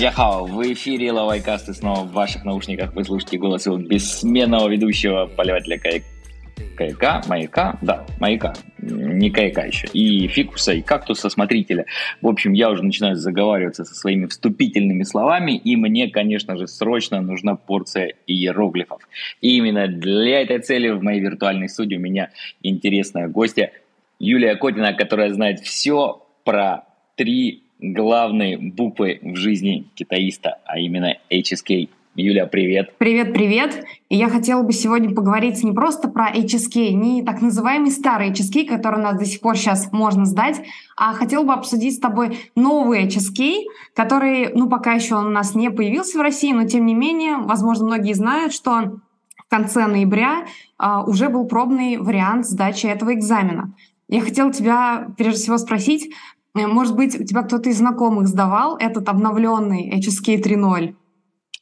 Даджахао, в эфире Лавайкаст и снова в ваших наушниках вы слушаете голос его бессменного ведущего поливателя каяк каяка, маяка, да, маяка, не каяка еще, и фикуса, и кактуса, смотрителя. В общем, я уже начинаю заговариваться со своими вступительными словами, и мне, конечно же, срочно нужна порция иероглифов. И именно для этой цели в моей виртуальной студии у меня интересная гостья Юлия Котина, которая знает все про три главные буквы в жизни китаиста, а именно HSK. Юля, привет. Привет, привет. И я хотела бы сегодня поговорить не просто про HSK, не так называемый старый HSK, который у нас до сих пор сейчас можно сдать, а хотела бы обсудить с тобой новый HSK, который, ну, пока еще он у нас не появился в России, но тем не менее, возможно, многие знают, что в конце ноября uh, уже был пробный вариант сдачи этого экзамена. Я хотела тебя прежде всего спросить, может быть, у тебя кто-то из знакомых сдавал этот обновленный HSK 3.0?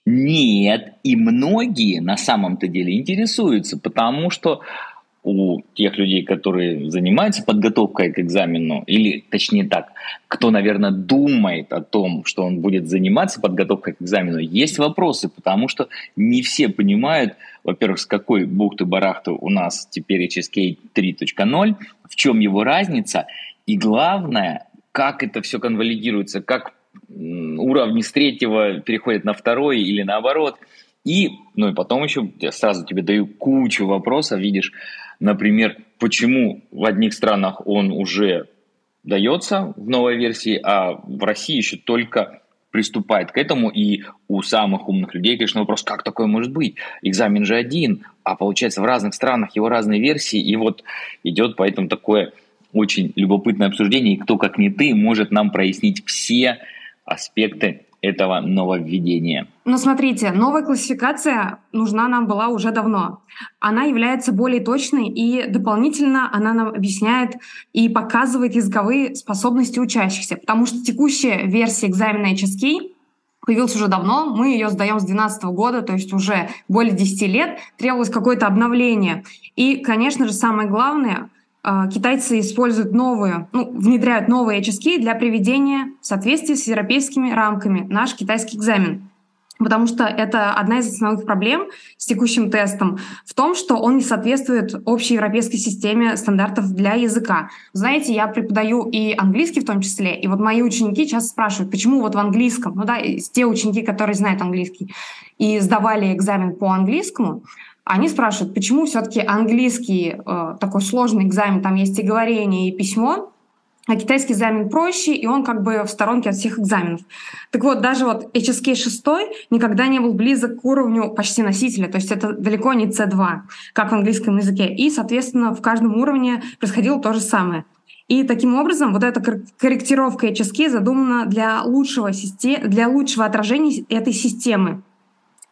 Нет, и многие на самом-то деле интересуются, потому что у тех людей, которые занимаются подготовкой к экзамену, или точнее так, кто, наверное, думает о том, что он будет заниматься подготовкой к экзамену, есть вопросы, потому что не все понимают, во-первых, с какой бухты-барахты у нас теперь HSK 3.0, в чем его разница, и главное, как это все конвалидируется, как уровни с третьего переходят на второй или наоборот. И, ну и потом еще я сразу тебе даю кучу вопросов, видишь, например, почему в одних странах он уже дается в новой версии, а в России еще только приступает к этому, и у самых умных людей, конечно, вопрос, как такое может быть? Экзамен же один, а получается в разных странах его разные версии, и вот идет поэтому такое очень любопытное обсуждение, и кто, как не ты, может нам прояснить все аспекты этого нововведения. Но смотрите, новая классификация нужна нам была уже давно. Она является более точной и дополнительно она нам объясняет и показывает языковые способности учащихся, потому что текущая версия экзамена HSK появилась уже давно, мы ее сдаем с 2012 года, то есть уже более 10 лет, требовалось какое-то обновление. И, конечно же, самое главное — китайцы используют новые, ну, внедряют новые HSK для приведения в соответствии с европейскими рамками наш китайский экзамен. Потому что это одна из основных проблем с текущим тестом в том, что он не соответствует общей европейской системе стандартов для языка. Знаете, я преподаю и английский в том числе, и вот мои ученики часто спрашивают, почему вот в английском, ну да, те ученики, которые знают английский и сдавали экзамен по английскому, они спрашивают, почему все-таки английский э, такой сложный экзамен, там есть и говорение, и письмо, а китайский экзамен проще, и он как бы в сторонке от всех экзаменов. Так вот, даже вот HSK 6 никогда не был близок к уровню почти носителя, то есть это далеко не C2, как в английском языке. И, соответственно, в каждом уровне происходило то же самое. И таким образом вот эта корректировка HSK задумана для лучшего, для лучшего отражения этой системы.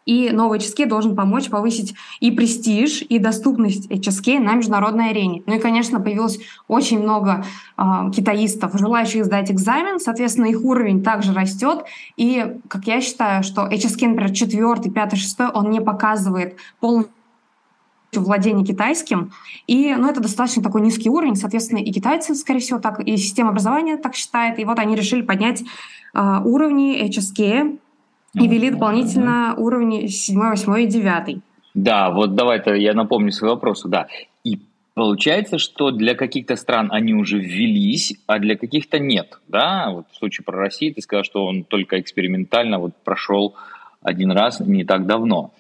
И новый HSK должен помочь повысить и престиж, и доступность HSK на международной арене. Ну и, конечно, появилось очень много э, китаистов, желающих сдать экзамен, соответственно, их уровень также растет. И, как я считаю, что HSK, например, четвертый, пятый, шестой, он не показывает полностью владение китайским. И ну, это достаточно такой низкий уровень. Соответственно, и китайцы, скорее всего, так, и система образования так считает. И вот они решили поднять э, уровни HSK и ввели дополнительно уровни 7, 8 и 9. Да, вот давай-то я напомню свой вопрос. Да. И получается, что для каких-то стран они уже ввелись, а для каких-то нет. Да, вот в случае про Россию ты сказал, что он только экспериментально вот прошел один раз не так давно.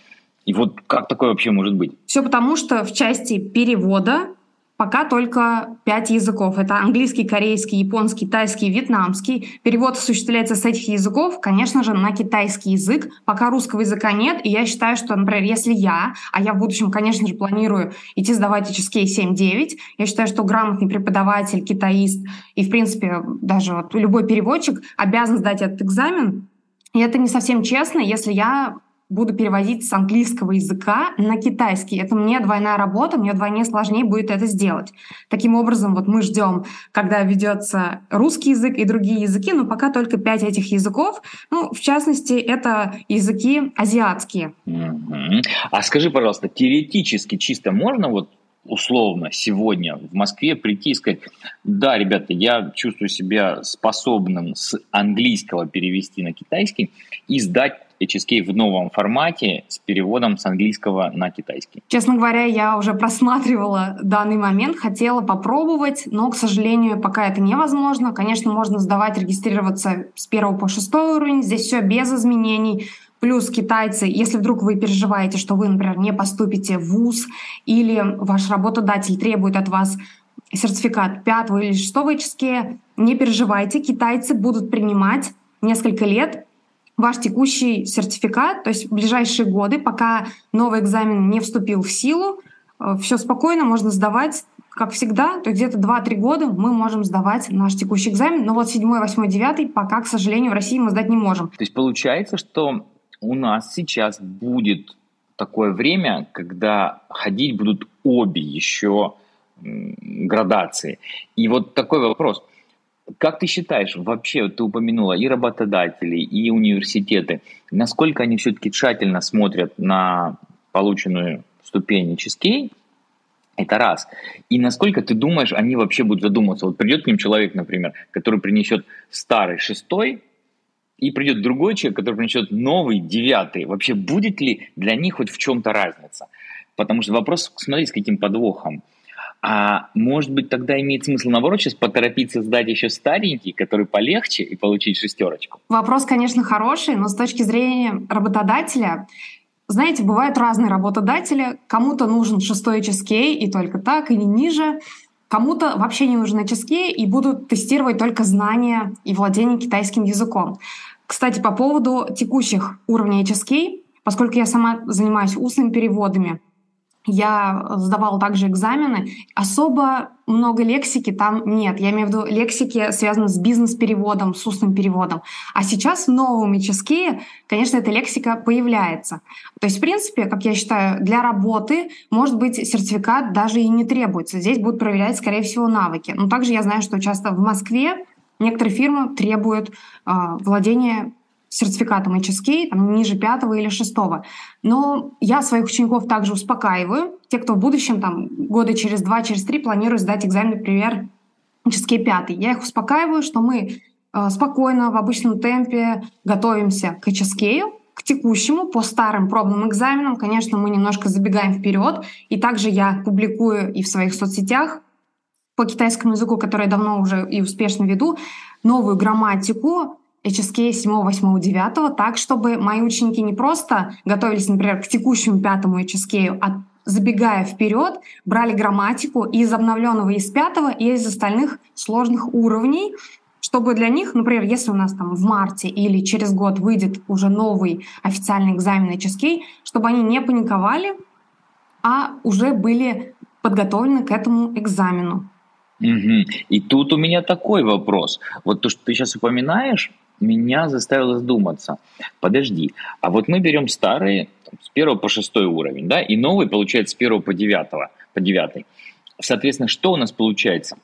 И вот как такое вообще может быть? Все потому, что в части перевода Пока только пять языков. Это английский, корейский, японский, тайский, вьетнамский. Перевод осуществляется с этих языков, конечно же, на китайский язык. Пока русского языка нет, и я считаю, что, например, если я, а я в будущем, конечно же, планирую идти сдавать HSK 7-9, я считаю, что грамотный преподаватель, китаист и, в принципе, даже вот любой переводчик обязан сдать этот экзамен, и это не совсем честно, если я буду переводить с английского языка на китайский. Это мне двойная работа, мне вдвойне сложнее будет это сделать. Таким образом, вот мы ждем, когда ведется русский язык и другие языки, но пока только пять этих языков. Ну, в частности, это языки азиатские. Mm-hmm. А скажи, пожалуйста, теоретически чисто можно вот условно сегодня в Москве прийти и сказать, да, ребята, я чувствую себя способным с английского перевести на китайский и сдать HSK в новом формате с переводом с английского на китайский? Честно говоря, я уже просматривала данный момент, хотела попробовать, но, к сожалению, пока это невозможно. Конечно, можно сдавать, регистрироваться с 1 по 6 уровень, здесь все без изменений. Плюс китайцы, если вдруг вы переживаете, что вы, например, не поступите в ВУЗ или ваш работодатель требует от вас сертификат 5 или 6 HSK, не переживайте, китайцы будут принимать несколько лет ваш текущий сертификат, то есть в ближайшие годы, пока новый экзамен не вступил в силу, э, все спокойно, можно сдавать, как всегда, то есть где-то 2-3 года мы можем сдавать наш текущий экзамен, но вот 7, 8, 9 пока, к сожалению, в России мы сдать не можем. То есть получается, что у нас сейчас будет такое время, когда ходить будут обе еще градации. И вот такой вопрос – как ты считаешь, вообще ты упомянула и работодателей, и университеты, насколько они все-таки тщательно смотрят на полученную ступень HSK, это раз. И насколько ты думаешь, они вообще будут задумываться? Вот придет к ним человек, например, который принесет старый шестой, и придет другой человек, который принесет новый девятый. Вообще будет ли для них хоть в чем-то разница? Потому что вопрос, смотри, с каким подвохом. А может быть, тогда имеет смысл, наоборот, сейчас поторопиться сдать еще старенький, который полегче, и получить шестерочку? Вопрос, конечно, хороший, но с точки зрения работодателя, знаете, бывают разные работодатели. Кому-то нужен шестой HSK и только так, или ниже. Кому-то вообще не нужен HSK и будут тестировать только знания и владение китайским языком. Кстати, по поводу текущих уровней HSK, поскольку я сама занимаюсь устными переводами, я сдавала также экзамены. Особо много лексики там нет. Я имею в виду лексики, связанные с бизнес-переводом, с устным переводом. А сейчас новом HSK, конечно, эта лексика появляется. То есть, в принципе, как я считаю, для работы, может быть, сертификат даже и не требуется. Здесь будут проверять, скорее всего, навыки. Но также я знаю, что часто в Москве некоторые фирмы требуют э, владения сертификатом HSK, там, ниже пятого или шестого. Но я своих учеников также успокаиваю. Те, кто в будущем, там, года через два, через три планируют сдать экзамен, например, HSK 5. Я их успокаиваю, что мы э, спокойно, в обычном темпе готовимся к HSK, к текущему, по старым пробным экзаменам. Конечно, мы немножко забегаем вперед. И также я публикую и в своих соцсетях по китайскому языку, который я давно уже и успешно веду, новую грамматику, HSK 7, 8, 9, так, чтобы мои ученики не просто готовились, например, к текущему пятому HSK, а забегая вперед, брали грамматику из обновленного из пятого и из остальных сложных уровней, чтобы для них, например, если у нас там в марте или через год выйдет уже новый официальный экзамен HSK, чтобы они не паниковали, а уже были подготовлены к этому экзамену. Угу. И тут у меня такой вопрос. Вот то, что ты сейчас упоминаешь, меня заставило задуматься. Подожди, а вот мы берем старые с 1 по 6 уровень, да, и новый получается с 1 по 9, по 9. Соответственно, что у нас получается?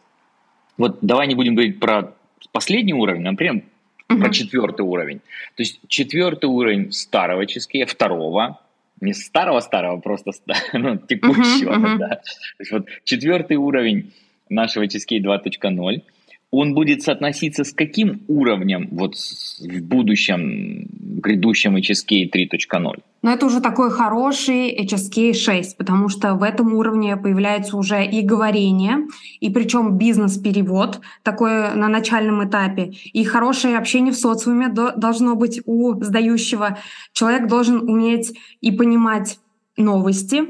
Вот давай не будем говорить про последний уровень, например, uh-huh. про четвертый уровень. То есть четвертый уровень старого ческия, второго, не старого-старого, просто ну, текущего. Uh-huh, uh-huh. Да. То есть вот четвертый уровень нашего ческей 2.0 он будет соотноситься с каким уровнем вот в будущем грядущем HSK 3.0? Но это уже такой хороший HSK 6, потому что в этом уровне появляется уже и говорение, и причем бизнес-перевод, такой на начальном этапе, и хорошее общение в социуме должно быть у сдающего. Человек должен уметь и понимать новости,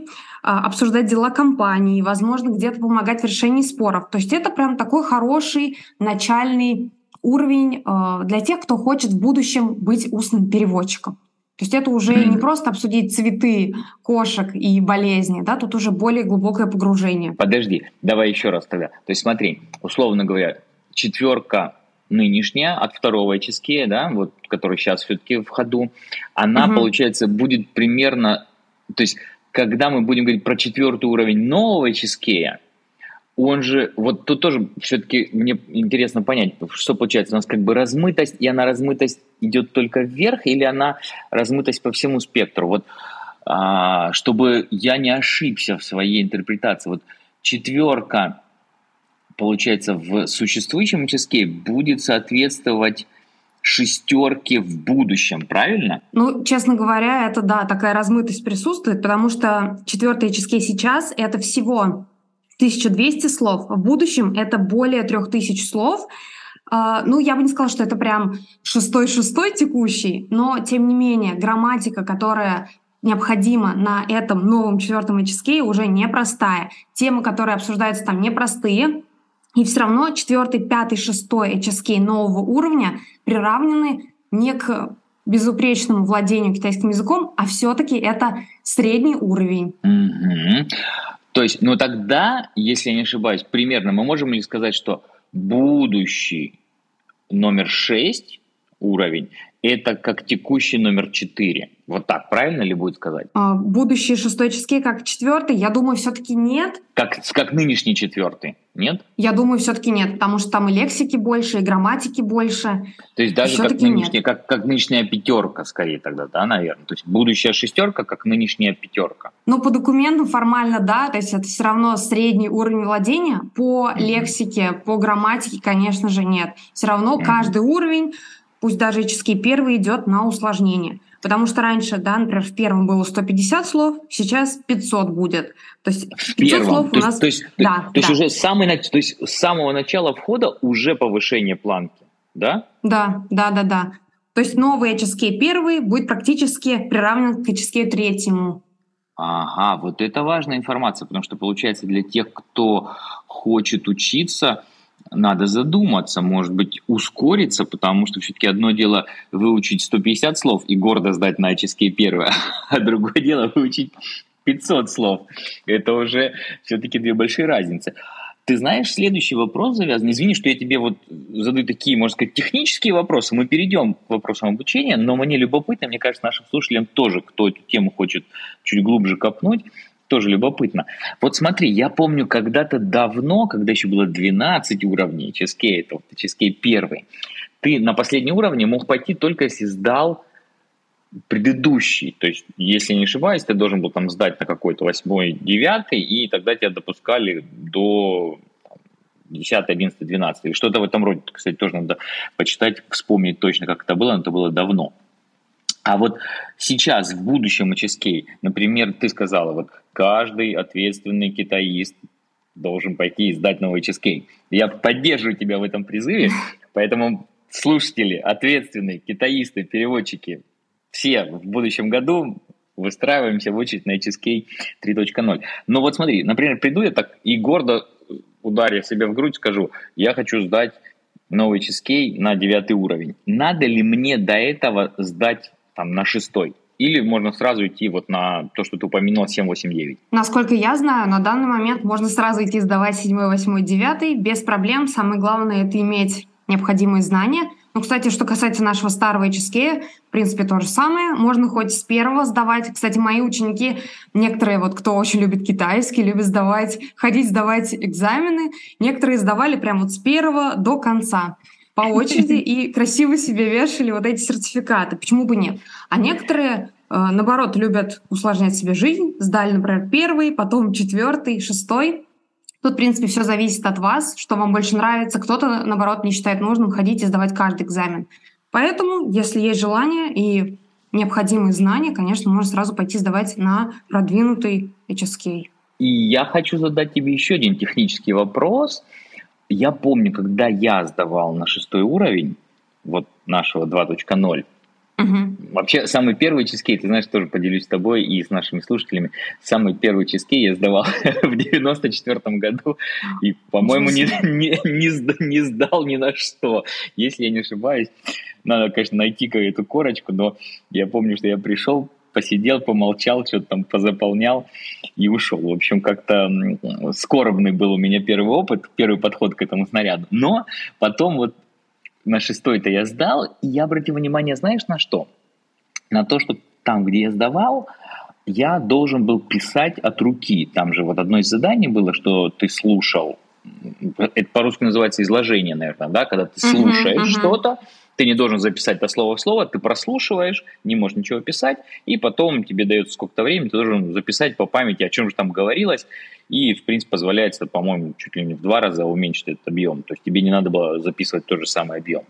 обсуждать дела компании, возможно, где-то помогать в решении споров. То есть это прям такой хороший начальный уровень а, для тех, кто хочет в будущем быть устным переводчиком. То есть это уже mm-hmm. не просто обсудить цветы, кошек и болезни, да, тут уже более глубокое погружение. Подожди, давай еще раз тогда. То есть смотри, условно говоря, четверка нынешняя от второго HSK, да, вот, который сейчас все-таки в ходу, она, угу. получается, будет примерно, то есть когда мы будем говорить про четвертый уровень нового чизкея, он же, вот тут тоже все-таки мне интересно понять, что получается, у нас как бы размытость, и она размытость идет только вверх, или она размытость по всему спектру? Вот, а, чтобы я не ошибся в своей интерпретации, вот четверка, получается, в существующем HSK будет соответствовать шестерки в будущем, правильно? Ну, честно говоря, это да, такая размытость присутствует, потому что четвертый HSK сейчас это всего 1200 слов, в будущем это более 3000 слов. Uh, ну, я бы не сказала, что это прям шестой-шестой текущий, но, тем не менее, грамматика, которая необходима на этом новом четвертом HSK, уже непростая. Темы, которые обсуждаются там, непростые, и все равно четвертый, пятый, шестой HSK нового уровня приравнены не к безупречному владению китайским языком, а все-таки это средний уровень. Угу. То есть, ну тогда, если я не ошибаюсь, примерно мы можем ли сказать, что будущий номер 6 уровень это как текущий номер 4. Вот так, правильно ли будет сказать? А, будущий шестой чески как четвертый, я думаю, все-таки нет. Как, как нынешний четвертый, нет? Я думаю, все-таки нет, потому что там и лексики больше, и грамматики больше. То есть даже как, нынешняя, как, как нынешняя пятерка, скорее тогда, да, наверное. То есть будущая шестерка как нынешняя пятерка. Ну, по документам формально, да, то есть это все равно средний уровень владения. По mm-hmm. лексике, по грамматике, конечно же, нет. Все равно mm-hmm. каждый уровень пусть даже ический первый идет на усложнение. Потому что раньше, да, например, в первом было 150 слов, сейчас 500 будет. То есть 500 первом. слов то у нас... То есть, да, то, да. есть уже самый, то есть с самого начала входа уже повышение планки, да? Да, да, да, да. То есть новый HSK первый будет практически приравнен к HSK третьему. Ага, вот это важная информация, потому что получается для тех, кто хочет учиться, надо задуматься, может быть, ускориться, потому что все-таки одно дело выучить 150 слов и гордо сдать на первое, а другое дело выучить 500 слов. Это уже все-таки две большие разницы. Ты знаешь, следующий вопрос завязан. Извини, что я тебе вот задаю такие, можно сказать, технические вопросы. Мы перейдем к вопросам обучения, но мне любопытно, мне кажется, нашим слушателям тоже, кто эту тему хочет чуть глубже копнуть, тоже любопытно. Вот смотри, я помню когда-то давно, когда еще было 12 уровней HSK, это HSK первый, ты на последний уровне мог пойти только если сдал предыдущий. То есть, если не ошибаюсь, ты должен был там сдать на какой-то восьмой, девятый, и тогда тебя допускали до 10, 11, 12 или что-то в этом роде. Кстати, тоже надо почитать, вспомнить точно, как это было, но это было давно. А вот сейчас, в будущем HSK, например, ты сказала, вот каждый ответственный китаист должен пойти и сдать новый HSK. Я поддерживаю тебя в этом призыве, поэтому слушатели, ответственные, китаисты, переводчики, все в будущем году выстраиваемся в очередь на HSK 3.0. Но вот смотри, например, приду я так и гордо ударя себя в грудь скажу, я хочу сдать новый HSK на девятый уровень. Надо ли мне до этого сдать там, на шестой. Или можно сразу идти вот на то, что ты упомянул, 7, 8, 9? Насколько я знаю, на данный момент можно сразу идти сдавать 7, 8, 9 без проблем. Самое главное – это иметь необходимые знания. Ну, кстати, что касается нашего старого HSK, в принципе, то же самое. Можно хоть с первого сдавать. Кстати, мои ученики, некоторые, вот кто очень любит китайский, любят сдавать, ходить сдавать экзамены, некоторые сдавали прямо вот с первого до конца по очереди и красиво себе вешали вот эти сертификаты. Почему бы нет? А некоторые, э, наоборот, любят усложнять себе жизнь. Сдали, например, первый, потом четвертый, шестой. Тут, в принципе, все зависит от вас, что вам больше нравится. Кто-то, наоборот, не считает нужным ходить и сдавать каждый экзамен. Поэтому, если есть желание и необходимые знания, конечно, можно сразу пойти сдавать на продвинутый HSK. И я хочу задать тебе еще один технический вопрос – я помню, когда я сдавал на шестой уровень, вот нашего 2.0, Угу. Вообще, самый первый чизкей, ты знаешь, тоже поделюсь с тобой и с нашими слушателями. Самый первый чизкей я сдавал в 94 году и, по-моему, не, не, не, не сдал ни на что. Если я не ошибаюсь, надо, конечно, найти эту корочку, но я помню, что я пришел, посидел, помолчал, что-то там позаполнял и ушел. В общем, как-то скорбный был у меня первый опыт, первый подход к этому снаряду. Но потом вот на шестой-то я сдал, и я обратил внимание, знаешь, на что? На то, что там, где я сдавал, я должен был писать от руки. Там же вот одно из заданий было, что ты слушал. Это по-русски называется изложение, наверное, да, когда ты слушаешь uh-huh, uh-huh. что-то, Ты не должен записать это слово в слово, ты прослушиваешь, не можешь ничего писать, и потом тебе дается сколько-то времени, ты должен записать по памяти, о чем же там говорилось, и, в принципе, позволяется, по-моему, чуть ли не в два раза уменьшить этот объем. То есть тебе не надо было записывать тот же самый объем.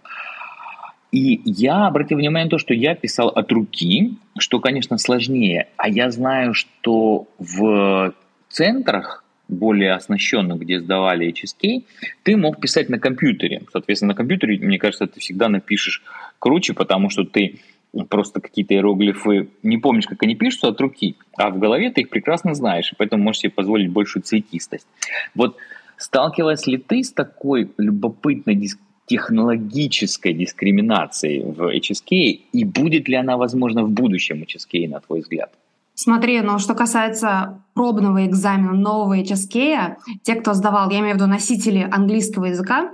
И я обратил внимание на то, что я писал от руки, что, конечно, сложнее. А я знаю, что в центрах более оснащенных, где сдавали HSK, ты мог писать на компьютере. Соответственно, на компьютере, мне кажется, ты всегда напишешь круче, потому что ты просто какие-то иероглифы не помнишь, как они пишутся от руки, а в голове ты их прекрасно знаешь, и поэтому можешь себе позволить большую цветистость. Вот сталкивалась ли ты с такой любопытной дис- технологической дискриминацией в HSK, и будет ли она возможна в будущем HSK, на твой взгляд? Смотри, но что касается пробного экзамена нового HSK, те, кто сдавал, я имею в виду носители английского языка,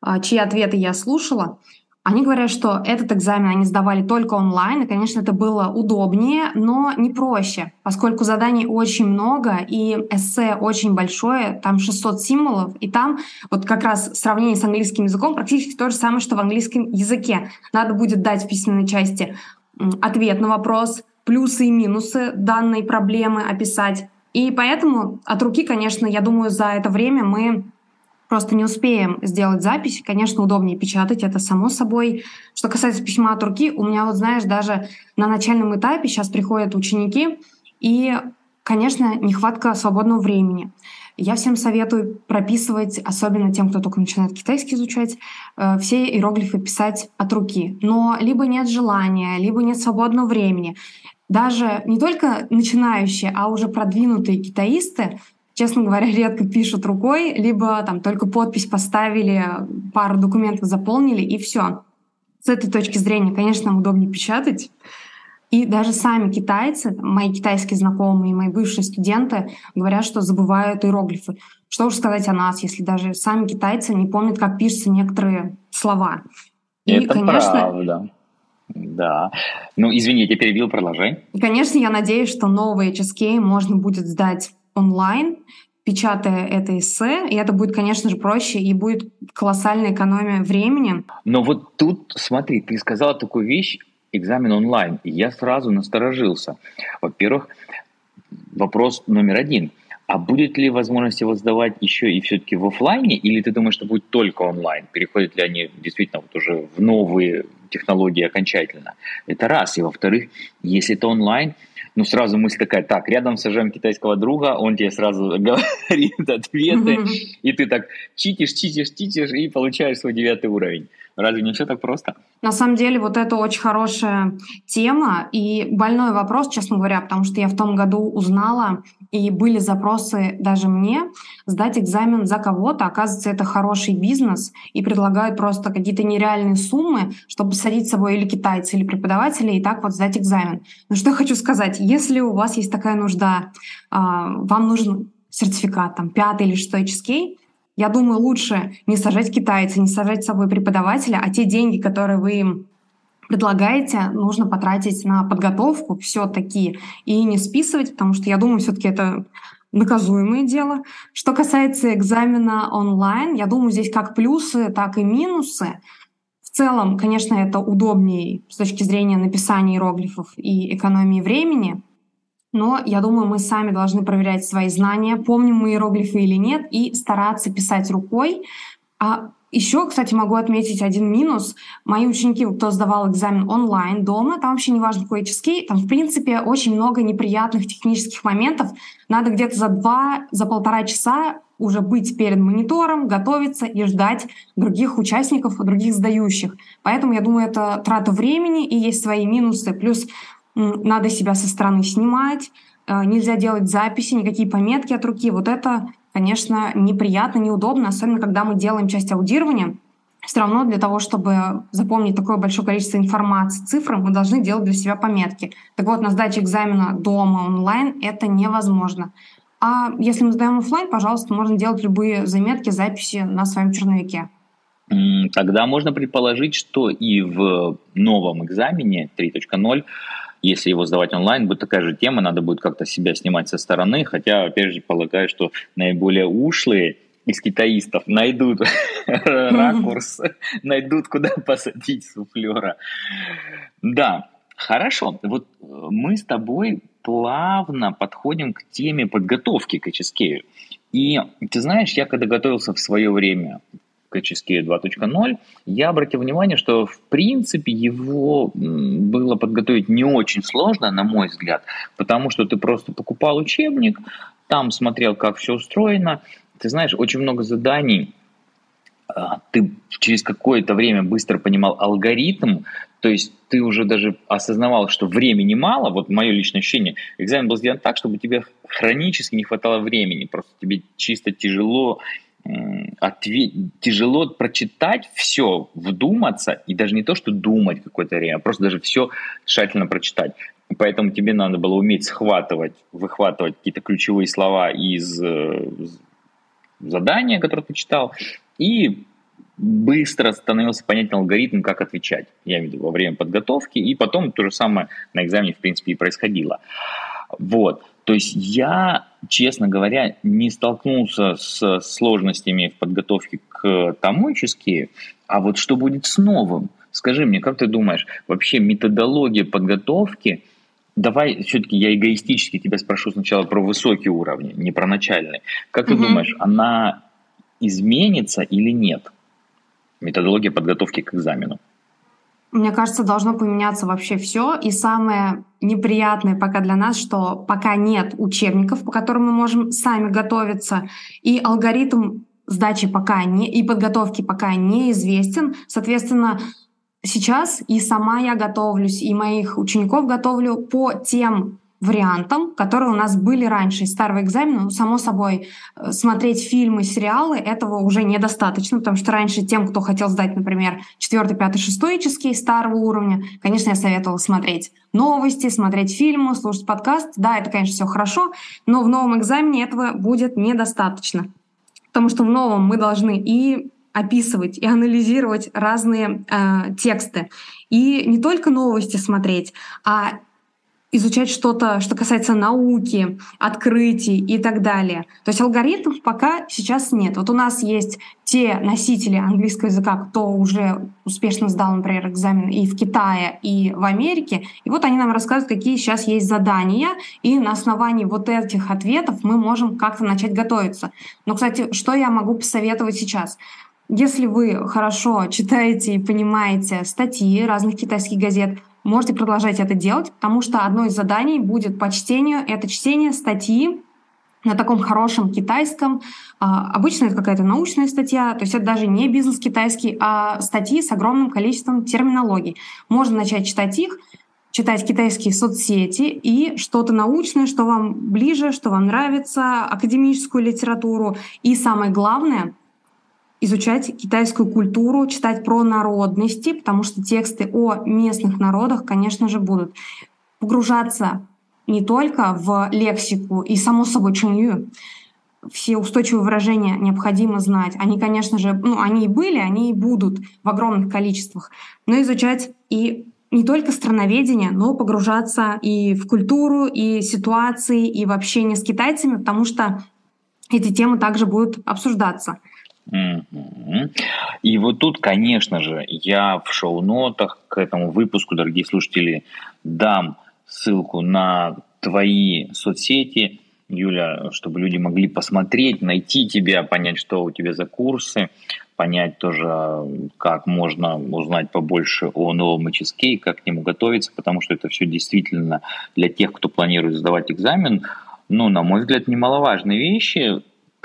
а, чьи ответы я слушала, они говорят, что этот экзамен они сдавали только онлайн, и, конечно, это было удобнее, но не проще, поскольку заданий очень много, и эссе очень большое, там 600 символов, и там вот как раз сравнение с английским языком практически то же самое, что в английском языке. Надо будет дать в письменной части ответ на вопрос, плюсы и минусы данной проблемы описать. И поэтому от руки, конечно, я думаю, за это время мы просто не успеем сделать запись. Конечно, удобнее печатать, это само собой. Что касается письма от руки, у меня вот, знаешь, даже на начальном этапе сейчас приходят ученики, и, конечно, нехватка свободного времени. Я всем советую прописывать, особенно тем, кто только начинает китайский изучать, э, все иероглифы писать от руки. Но либо нет желания, либо нет свободного времени даже не только начинающие, а уже продвинутые китаисты, честно говоря, редко пишут рукой, либо там только подпись поставили, пару документов заполнили и все. С этой точки зрения, конечно, удобнее печатать. И даже сами китайцы, мои китайские знакомые, мои бывшие студенты говорят, что забывают иероглифы. Что уж сказать о нас, если даже сами китайцы не помнят, как пишутся некоторые слова. И, Это конечно, правда. Да. Ну, извини, я перебил, продолжай. И, конечно, я надеюсь, что новый HSK можно будет сдать онлайн, печатая это эссе, и это будет, конечно же, проще, и будет колоссальная экономия времени. Но вот тут, смотри, ты сказала такую вещь, экзамен онлайн, и я сразу насторожился. Во-первых, вопрос номер один. А будет ли возможность его сдавать еще и все-таки в офлайне, или ты думаешь, что будет только онлайн? Переходят ли они действительно вот уже в новые технологии окончательно? Это раз. И во-вторых, если это онлайн, ну, сразу мысль такая, так, рядом сажаем китайского друга, он тебе сразу говорит ответы, и ты так читишь, читишь, читишь, и получаешь свой девятый уровень. Разве не все так просто? На самом деле, вот это очень хорошая тема и больной вопрос, честно говоря, потому что я в том году узнала, и были запросы даже мне сдать экзамен за кого-то. Оказывается, это хороший бизнес, и предлагают просто какие-то нереальные суммы, чтобы садить с собой или китайцы, или преподаватели, и так вот сдать экзамен. Но что хочу сказать, если у вас есть такая нужда, а, вам нужен сертификат, там, пятый или шестой HSK, я думаю, лучше не сажать китайца, не сажать с собой преподавателя, а те деньги, которые вы им предлагаете, нужно потратить на подготовку все-таки и не списывать, потому что я думаю, все-таки это наказуемое дело. Что касается экзамена онлайн, я думаю, здесь как плюсы, так и минусы. В целом, конечно, это удобнее с точки зрения написания иероглифов и экономии времени, но я думаю, мы сами должны проверять свои знания, помним мы иероглифы или нет, и стараться писать рукой. А еще, кстати, могу отметить один минус. Мои ученики, кто сдавал экзамен онлайн дома, там вообще не важно какой HSK, там, в принципе, очень много неприятных технических моментов. Надо где-то за два, за полтора часа уже быть перед монитором, готовиться и ждать других участников, других сдающих. Поэтому я думаю, это трата времени и есть свои минусы. Плюс надо себя со стороны снимать, э, нельзя делать записи, никакие пометки от руки. Вот это, конечно, неприятно, неудобно, особенно когда мы делаем часть аудирования. Все равно для того, чтобы запомнить такое большое количество информации, цифр, мы должны делать для себя пометки. Так вот, на сдаче экзамена дома онлайн это невозможно. А если мы сдаем офлайн, пожалуйста, можно делать любые заметки, записи на своем черновике. Тогда можно предположить, что и в новом экзамене 3.0 если его сдавать онлайн, будет такая же тема, надо будет как-то себя снимать со стороны, хотя, опять же, полагаю, что наиболее ушлые из китаистов найдут ракурс, найдут, куда посадить суфлера. Да, хорошо. Вот э, мы с тобой плавно подходим к теме подготовки к HSK. И ты знаешь, я когда готовился в свое время к HSK 2.0, я обратил внимание, что в принципе его было подготовить не очень сложно, на мой взгляд, потому что ты просто покупал учебник, там смотрел, как все устроено. Ты знаешь, очень много заданий, а, ты через какое-то время быстро понимал алгоритм, то есть ты уже даже осознавал, что времени мало, вот мое личное ощущение, экзамен был сделан так, чтобы тебе хронически не хватало времени, просто тебе чисто тяжело ответ... тяжело прочитать все, вдуматься, и даже не то, что думать какое-то время, а просто даже все тщательно прочитать. Поэтому тебе надо было уметь схватывать, выхватывать какие-то ключевые слова из э, задания, которое ты читал, и быстро становился понятен алгоритм, как отвечать. Я имею в виду во время подготовки, и потом то же самое на экзамене, в принципе, и происходило. Вот. То есть я, честно говоря, не столкнулся с сложностями в подготовке к тому а вот что будет с новым? Скажи мне, как ты думаешь, вообще методология подготовки, давай все-таки я эгоистически тебя спрошу сначала про высокие уровни, не про начальные. Как ты угу. думаешь, она изменится или нет? Методология подготовки к экзамену. Мне кажется, должно поменяться вообще все. И самое неприятное пока для нас, что пока нет учебников, по которым мы можем сами готовиться, и алгоритм сдачи пока не и подготовки пока неизвестен. Соответственно, сейчас и сама я готовлюсь, и моих учеников готовлю по тем вариантам, которые у нас были раньше старого экзамена. Ну, само собой, э, смотреть фильмы, сериалы этого уже недостаточно, потому что раньше тем, кто хотел сдать, например, 4, 5, 6 чески старого уровня, конечно, я советовала смотреть новости, смотреть фильмы, слушать подкаст. Да, это, конечно, все хорошо, но в новом экзамене этого будет недостаточно. Потому что в новом мы должны и описывать и анализировать разные э, тексты. И не только новости смотреть, а изучать что-то, что касается науки, открытий и так далее. То есть алгоритмов пока сейчас нет. Вот у нас есть те носители английского языка, кто уже успешно сдал, например, экзамен и в Китае, и в Америке. И вот они нам рассказывают, какие сейчас есть задания, и на основании вот этих ответов мы можем как-то начать готовиться. Но, кстати, что я могу посоветовать сейчас? Если вы хорошо читаете и понимаете статьи разных китайских газет, можете продолжать это делать, потому что одно из заданий будет по чтению — это чтение статьи на таком хорошем китайском. А, обычно это какая-то научная статья, то есть это даже не бизнес китайский, а статьи с огромным количеством терминологий. Можно начать читать их, читать китайские соцсети и что-то научное, что вам ближе, что вам нравится, академическую литературу. И самое главное — изучать китайскую культуру, читать про народности, потому что тексты о местных народах, конечно же, будут. Погружаться не только в лексику и, само собой, чинью, все устойчивые выражения необходимо знать. Они, конечно же, ну, они и были, они и будут в огромных количествах. Но изучать и не только страноведение, но погружаться и в культуру, и ситуации, и в общение с китайцами, потому что эти темы также будут обсуждаться. И вот тут, конечно же, я в шоу-нотах к этому выпуску, дорогие слушатели, дам ссылку на твои соцсети, Юля, чтобы люди могли посмотреть, найти тебя, понять, что у тебя за курсы, понять тоже, как можно узнать побольше о новом HSK, как к нему готовиться, потому что это все действительно для тех, кто планирует сдавать экзамен, ну, на мой взгляд, немаловажные вещи,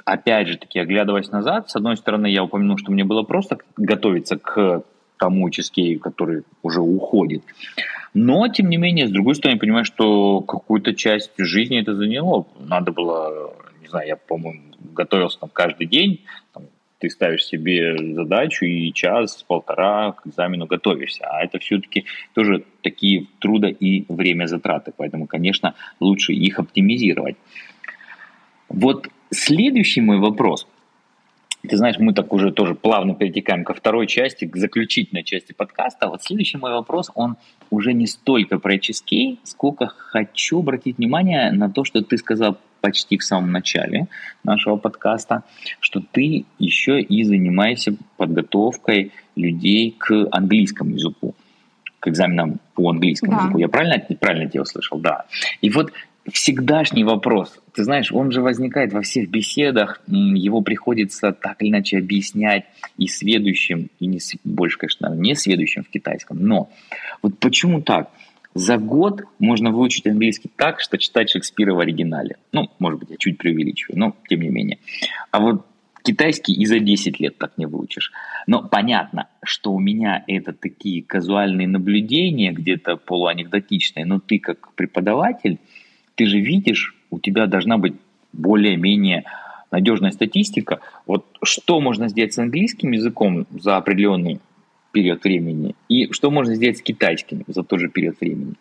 опять же таки, оглядываясь назад, с одной стороны, я упомянул, что мне было просто готовиться к тому чизкейку, который уже уходит. Но, тем не менее, с другой стороны, я понимаю, что какую-то часть жизни это заняло. Надо было, не знаю, я, по-моему, готовился там каждый день, там, ты ставишь себе задачу и час-полтора к экзамену готовишься. А это все-таки тоже такие трудо и время затраты. Поэтому, конечно, лучше их оптимизировать. Вот Следующий мой вопрос. Ты знаешь, мы так уже тоже плавно перетекаем ко второй части, к заключительной части подкаста. Вот следующий мой вопрос, он уже не столько про HSK, сколько хочу обратить внимание на то, что ты сказал почти в самом начале нашего подкаста, что ты еще и занимаешься подготовкой людей к английскому языку, к экзаменам по английскому да. языку. Я правильно, правильно тебя услышал? Да. И вот всегдашний вопрос. Ты знаешь, он же возникает во всех беседах, его приходится так или иначе объяснять и сведущим, и не, больше, конечно, не сведущим в китайском. Но вот почему так? За год можно выучить английский так, что читать Шекспира в оригинале. Ну, может быть, я чуть преувеличиваю, но тем не менее. А вот китайский и за 10 лет так не выучишь. Но понятно, что у меня это такие казуальные наблюдения, где-то полуанекдотичные, но ты как преподаватель – ты же видишь, у тебя должна быть более-менее надежная статистика. Вот что можно сделать с английским языком за определенный период времени и что можно сделать с китайским за тот же период времени.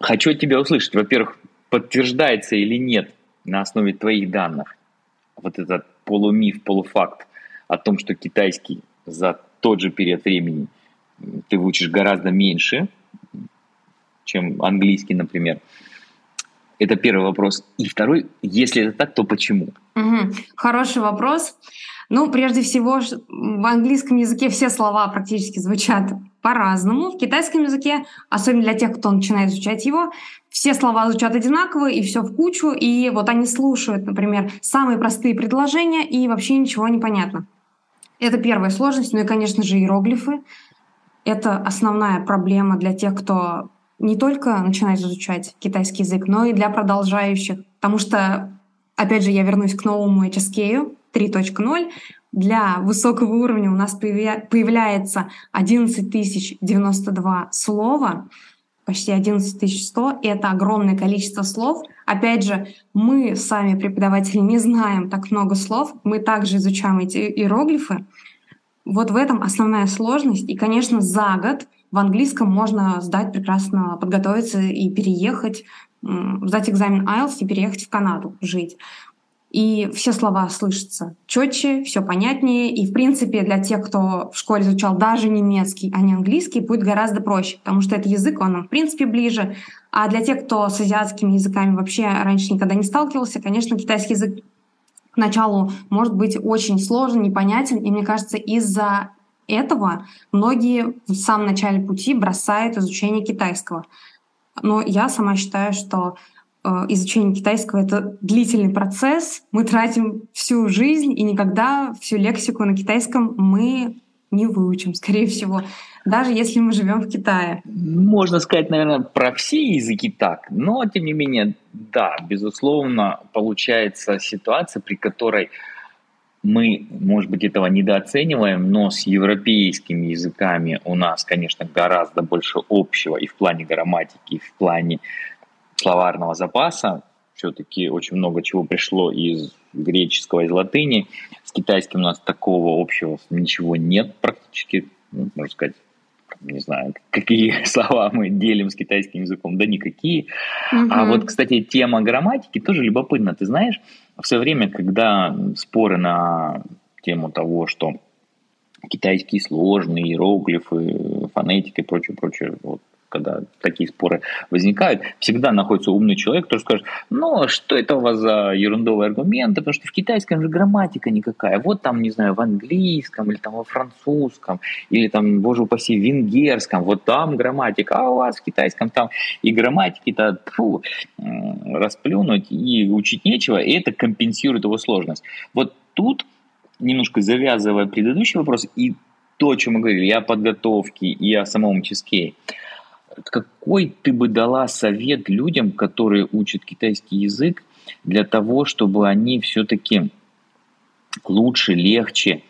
Хочу от тебя услышать, во-первых, подтверждается или нет на основе твоих данных вот этот полумиф, полуфакт о том, что китайский за тот же период времени ты выучишь гораздо меньше, чем английский, например. Это первый вопрос. И второй, если это так, то почему? Угу. Хороший вопрос. Ну, прежде всего, в английском языке все слова практически звучат по-разному. В китайском языке, особенно для тех, кто начинает изучать его, все слова звучат одинаково, и все в кучу, и вот они слушают, например, самые простые предложения, и вообще ничего не понятно. Это первая сложность, ну и, конечно же, иероглифы. Это основная проблема для тех, кто не только начинать изучать китайский язык, но и для продолжающих. Потому что, опять же, я вернусь к новому HSK 3.0. Для высокого уровня у нас появляется 11 092 слова, почти 11 100. Это огромное количество слов. Опять же, мы сами, преподаватели, не знаем так много слов. Мы также изучаем эти иероглифы. Вот в этом основная сложность. И, конечно, за год в английском можно сдать прекрасно, подготовиться и переехать, сдать экзамен IELTS и переехать в Канаду жить. И все слова слышатся четче, все понятнее. И, в принципе, для тех, кто в школе изучал даже немецкий, а не английский, будет гораздо проще, потому что этот язык, он нам, в принципе, ближе. А для тех, кто с азиатскими языками вообще раньше никогда не сталкивался, конечно, китайский язык поначалу может быть очень сложен, непонятен. И мне кажется, из-за этого многие в самом начале пути бросают изучение китайского. Но я сама считаю, что э, изучение китайского — это длительный процесс. Мы тратим всю жизнь, и никогда всю лексику на китайском мы не выучим, скорее всего, даже если мы живем в Китае. Можно сказать, наверное, про все языки так, но тем не менее, да, безусловно, получается ситуация, при которой мы, может быть, этого недооцениваем, но с европейскими языками у нас, конечно, гораздо больше общего и в плане грамматики, и в плане словарного запаса. Все-таки очень много чего пришло из греческого, из латыни. С китайским у нас такого общего ничего нет практически, ну, можно сказать, не знаю, какие слова мы делим с китайским языком, да никакие. Угу. А вот, кстати, тема грамматики тоже любопытна. Ты знаешь, в свое время, когда споры на тему того, что китайские сложные иероглифы, фонетика и прочее, прочее, вот, когда такие споры возникают, всегда находится умный человек, который скажет, ну, а что это у вас за ерундовые аргументы, потому что в китайском же грамматика никакая, вот там, не знаю, в английском или там во французском, или там, боже упаси, в венгерском, вот там грамматика, а у вас в китайском там и грамматики-то фу, расплюнуть и учить нечего, и это компенсирует его сложность. Вот тут, немножко завязывая предыдущий вопрос, и то, о чем мы говорили, и о подготовке, и о самом чизкей – какой ты бы дала совет людям, которые учат китайский язык, для того, чтобы они все-таки лучше, легче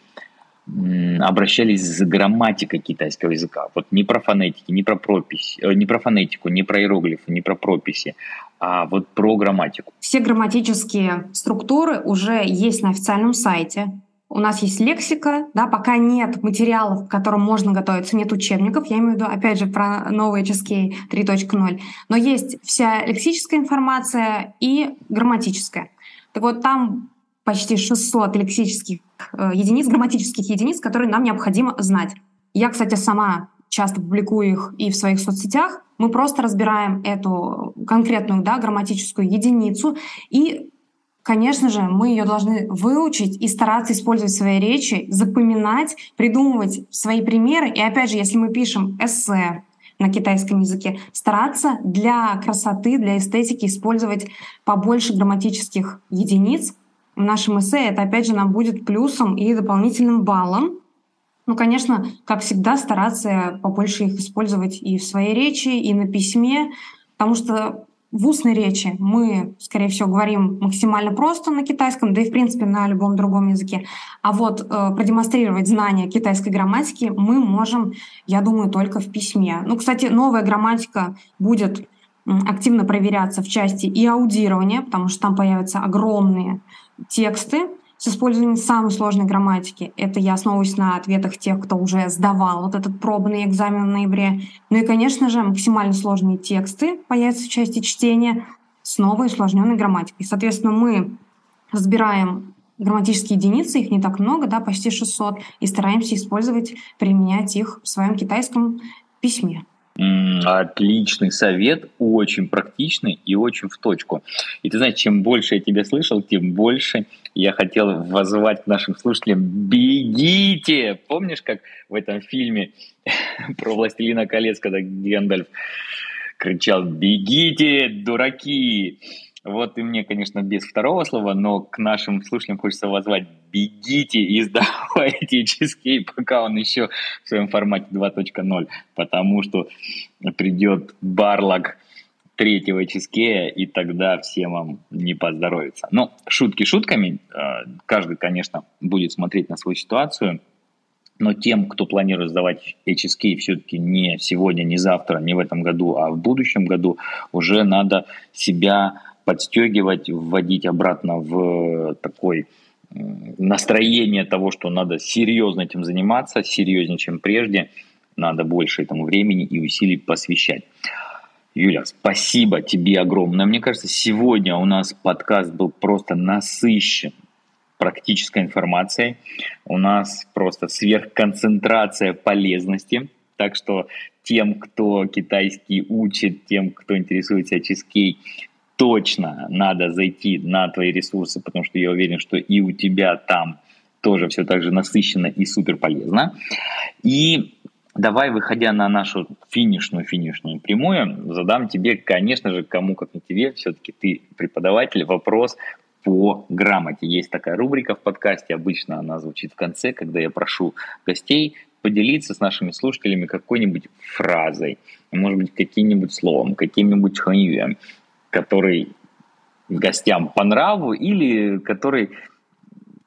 обращались с грамматикой китайского языка. Вот не про фонетики, не про пропись, э, не про фонетику, не про иероглифы, не про прописи, а вот про грамматику. Все грамматические структуры уже есть на официальном сайте у нас есть лексика, да, пока нет материалов, к которым можно готовиться, нет учебников, я имею в виду, опять же, про новый HSK 3.0, но есть вся лексическая информация и грамматическая. Так вот, там почти 600 лексических э, единиц, грамматических единиц, которые нам необходимо знать. Я, кстати, сама часто публикую их и в своих соцсетях, мы просто разбираем эту конкретную да, грамматическую единицу и Конечно же, мы ее должны выучить и стараться использовать в своей речи, запоминать, придумывать свои примеры. И опять же, если мы пишем эссе на китайском языке, стараться для красоты, для эстетики использовать побольше грамматических единиц в нашем эссе. Это опять же нам будет плюсом и дополнительным баллом. Ну, конечно, как всегда, стараться побольше их использовать и в своей речи, и на письме, потому что в устной речи мы, скорее всего, говорим максимально просто на китайском, да и, в принципе, на любом другом языке. А вот э, продемонстрировать знания китайской грамматики мы можем, я думаю, только в письме. Ну, кстати, новая грамматика будет активно проверяться в части и аудирования, потому что там появятся огромные тексты, с использованием самой сложной грамматики. Это я основываюсь на ответах тех, кто уже сдавал вот этот пробный экзамен в ноябре. Ну и, конечно же, максимально сложные тексты появятся в части чтения с новой усложненной грамматикой. Соответственно, мы разбираем грамматические единицы, их не так много, да, почти 600, и стараемся использовать, применять их в своем китайском письме. Отличный совет, очень практичный и очень в точку. И ты знаешь, чем больше я тебя слышал, тем больше я хотел воззвать к нашим слушателям «Бегите!» Помнишь, как в этом фильме про «Властелина колец», когда Гендальф кричал «Бегите, дураки!» Вот и мне, конечно, без второго слова, но к нашим слушателям хочется возвать «бегите и сдавайте чизкейк, пока он еще в своем формате 2.0, потому что придет барлаг третьего чизкея, и тогда всем вам не поздоровится. Но шутки шутками, э, каждый, конечно, будет смотреть на свою ситуацию, но тем, кто планирует сдавать HSK все-таки не сегодня, не завтра, не в этом году, а в будущем году, уже надо себя подстегивать, вводить обратно в такой настроение того, что надо серьезно этим заниматься, серьезнее, чем прежде, надо больше этому времени и усилий посвящать. Юля, спасибо тебе огромное. Мне кажется, сегодня у нас подкаст был просто насыщен практической информацией. У нас просто сверхконцентрация полезности. Так что тем, кто китайский учит, тем, кто интересуется чизкей, точно надо зайти на твои ресурсы, потому что я уверен, что и у тебя там тоже все так же насыщенно и супер полезно. И давай, выходя на нашу финишную финишную прямую, задам тебе, конечно же, кому как не тебе, все-таки ты преподаватель, вопрос по грамоте. Есть такая рубрика в подкасте, обычно она звучит в конце, когда я прошу гостей поделиться с нашими слушателями какой-нибудь фразой, может быть, каким-нибудь словом, каким-нибудь ханьюем, который гостям по нраву или который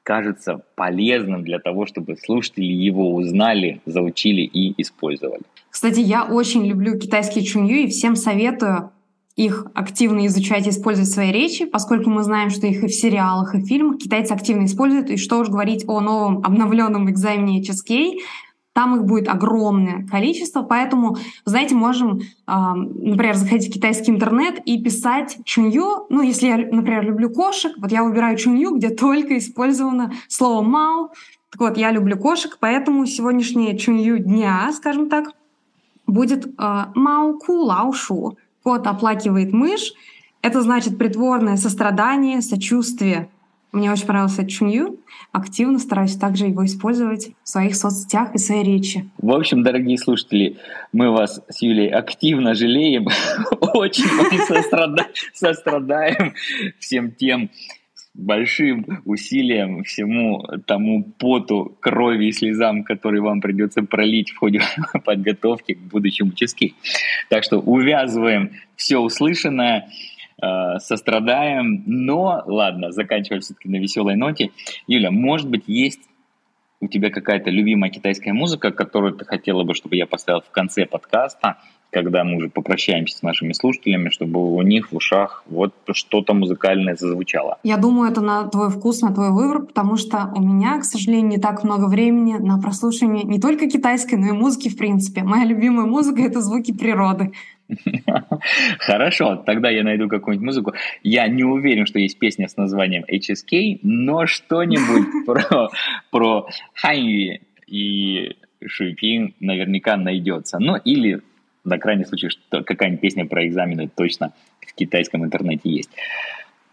кажется полезным для того, чтобы слушатели его узнали, заучили и использовали. Кстати, я очень люблю китайские чунью и всем советую их активно изучать и использовать в своей речи, поскольку мы знаем, что их и в сериалах, и в фильмах китайцы активно используют. И что уж говорить о новом обновленном экзамене HSK, там их будет огромное количество, поэтому, знаете, можем, например, заходить в китайский интернет и писать чунью. Ну, если я, например, люблю кошек, вот я выбираю чунью, где только использовано слово «мау». Так вот, я люблю кошек, поэтому сегодняшнее чунью дня, скажем так, будет «мау ку лау шу». Кот оплакивает мышь. Это значит притворное сострадание, сочувствие мне очень понравился Чунью. Активно стараюсь также его использовать в своих соцсетях и своей речи. В общем, дорогие слушатели, мы вас с Юлей активно жалеем, очень сострадаем всем тем большим усилием, всему тому поту, крови и слезам, которые вам придется пролить в ходе подготовки к будущему чески. Так что увязываем все услышанное э, сострадаем. Но, ладно, заканчивая все-таки на веселой ноте. Юля, может быть, есть у тебя какая-то любимая китайская музыка, которую ты хотела бы, чтобы я поставил в конце подкаста, когда мы уже попрощаемся с нашими слушателями, чтобы у них в ушах вот что-то музыкальное зазвучало. Я думаю, это на твой вкус, на твой выбор, потому что у меня, к сожалению, не так много времени на прослушивание не только китайской, но и музыки в принципе. Моя любимая музыка — это звуки природы. Хорошо, тогда я найду какую-нибудь музыку. Я не уверен, что есть песня с названием HSK, но что-нибудь про, про Ханьюи и шипин наверняка найдется. Ну, или, на крайний случай, что какая-нибудь песня про экзамены точно в китайском интернете есть.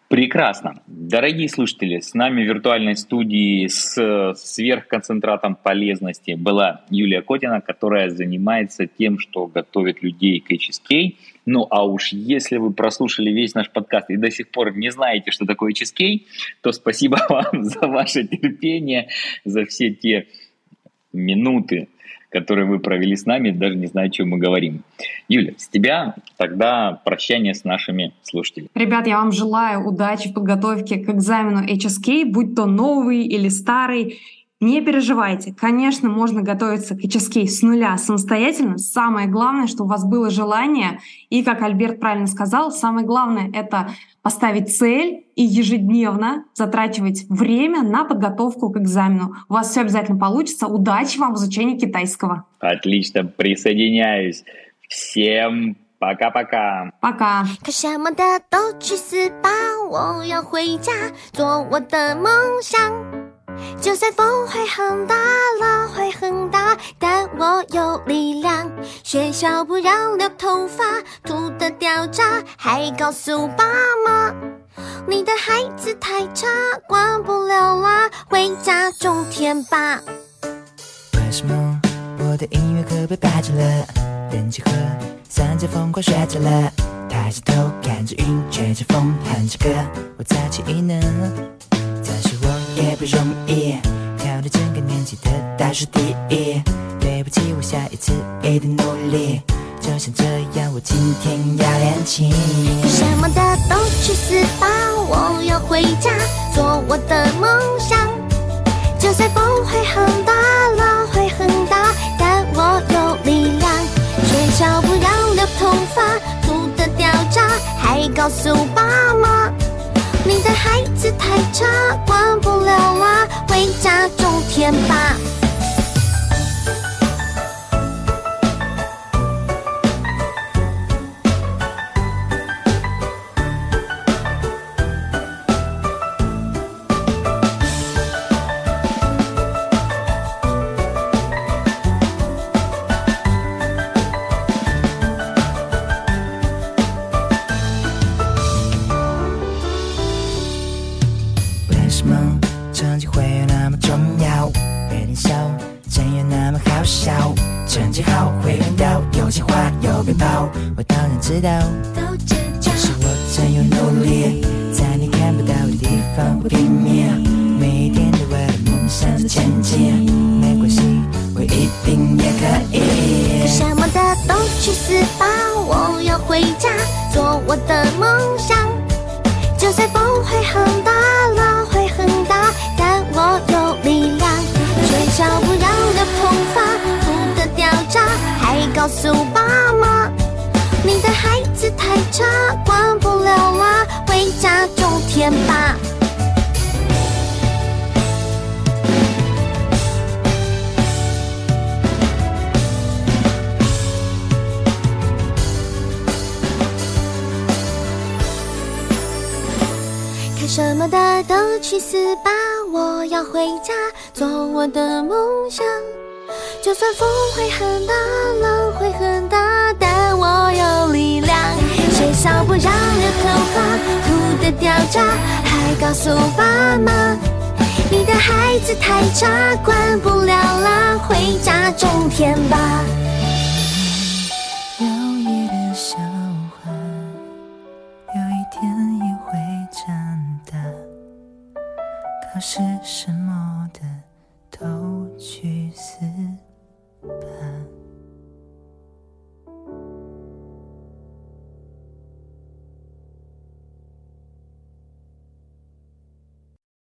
Прекрасно. Дорогие слушатели, с нами в виртуальной студии с сверхконцентратом полезности была Юлия Котина, которая занимается тем, что готовит людей к HSK. Ну а уж если вы прослушали весь наш подкаст и до сих пор не знаете, что такое HSK, то спасибо вам за ваше терпение, за все те минуты, которые вы провели с нами, даже не знаю, о чем мы говорим. Юля, с тебя тогда прощание с нашими слушателями. Ребят, я вам желаю удачи в подготовке к экзамену HSK, будь то новый или старый. Не переживайте, конечно, можно готовиться к HSK с нуля самостоятельно. Самое главное, что у вас было желание. И, как Альберт правильно сказал, самое главное — это поставить цель и ежедневно затрачивать время на подготовку к экзамену. У вас все обязательно получится. Удачи вам в изучении китайского. Отлично, присоединяюсь. Всем пока-пока. Пока. 看什么的都去死吧！我要回家做我的梦想。 就算风会很大，浪会很大，但我有力量。学校不让留头发，秃的掉渣，还告诉爸妈，你的孩子太差，管不了啦，回家种田吧。为什么我的音乐课被排挤了？人气和三角疯狂学着了，抬起头看着云，吹着风，哼着歌，我才气艺呢。也不容易，考了整个年级的倒数第一。对不起，我下一次一定努力。就像这样，我今天要练琴。什么的都去死吧！我要回家做我的梦想。就算风会很大，浪会很大，但我有力量。学校不让留头发，秃的掉渣，还告诉爸妈。你的孩子太差，管不了啦，回家种田吧。告诉爸妈，你的孩子太差，管不了啦，回家种田吧。看什么的都去死吧！我要回家做我的梦想。就算风会很大，浪会很大，但我有力量。学校不让留头发，秃的掉渣，还告诉爸妈，你的孩子太差，管不了啦，回家种田吧。